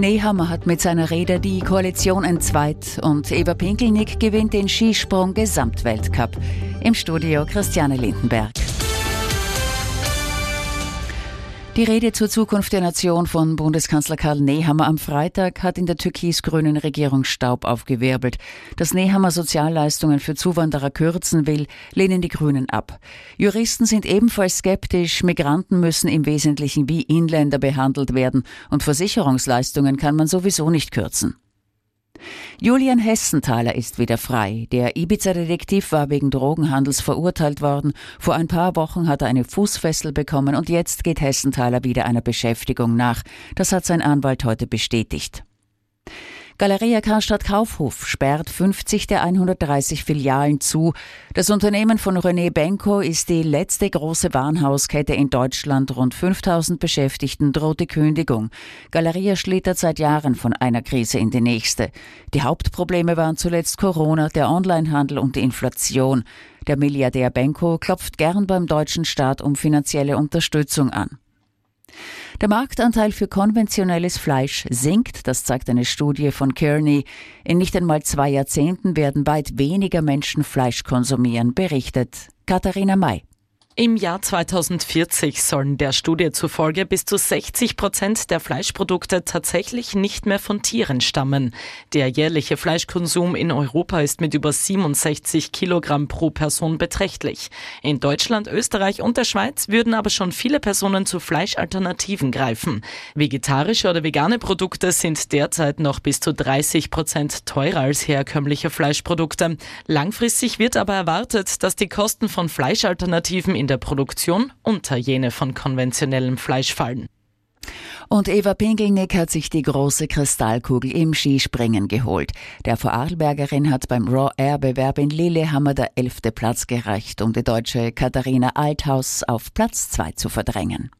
Nehammer hat mit seiner Rede die Koalition entzweit und Eva Pinkelnick gewinnt den Skisprung Gesamtweltcup. Im Studio Christiane Lindenberg. Die Rede zur Zukunft der Nation von Bundeskanzler Karl Nehammer am Freitag hat in der türkis-grünen Regierung Staub aufgewirbelt. Dass Nehammer Sozialleistungen für Zuwanderer kürzen will, lehnen die Grünen ab. Juristen sind ebenfalls skeptisch. Migranten müssen im Wesentlichen wie Inländer behandelt werden und Versicherungsleistungen kann man sowieso nicht kürzen. Julian Hessenthaler ist wieder frei. Der Ibiza-Detektiv war wegen Drogenhandels verurteilt worden. Vor ein paar Wochen hat er eine Fußfessel bekommen und jetzt geht Hessenthaler wieder einer Beschäftigung nach. Das hat sein Anwalt heute bestätigt. Galeria Karstadt Kaufhof sperrt 50 der 130 Filialen zu. Das Unternehmen von René Benko ist die letzte große Warenhauskette in Deutschland. Rund 5000 Beschäftigten droht die Kündigung. Galeria schlittert seit Jahren von einer Krise in die nächste. Die Hauptprobleme waren zuletzt Corona, der Onlinehandel und die Inflation. Der Milliardär Benko klopft gern beim deutschen Staat um finanzielle Unterstützung an. Der Marktanteil für konventionelles Fleisch sinkt, das zeigt eine Studie von Kearney. In nicht einmal zwei Jahrzehnten werden weit weniger Menschen Fleisch konsumieren, berichtet Katharina May. Im Jahr 2040 sollen der Studie zufolge bis zu 60 Prozent der Fleischprodukte tatsächlich nicht mehr von Tieren stammen. Der jährliche Fleischkonsum in Europa ist mit über 67 Kilogramm pro Person beträchtlich. In Deutschland, Österreich und der Schweiz würden aber schon viele Personen zu Fleischalternativen greifen. Vegetarische oder vegane Produkte sind derzeit noch bis zu 30 Prozent teurer als herkömmliche Fleischprodukte. Langfristig wird aber erwartet, dass die Kosten von Fleischalternativen in der Produktion unter jene von konventionellem Fleisch fallen. Und Eva Pinkelnick hat sich die große Kristallkugel im Skispringen geholt. Der Vorarlbergerin hat beim Raw Air Bewerb in Lillehammer der elfte Platz gereicht, um die deutsche Katharina Althaus auf Platz zwei zu verdrängen.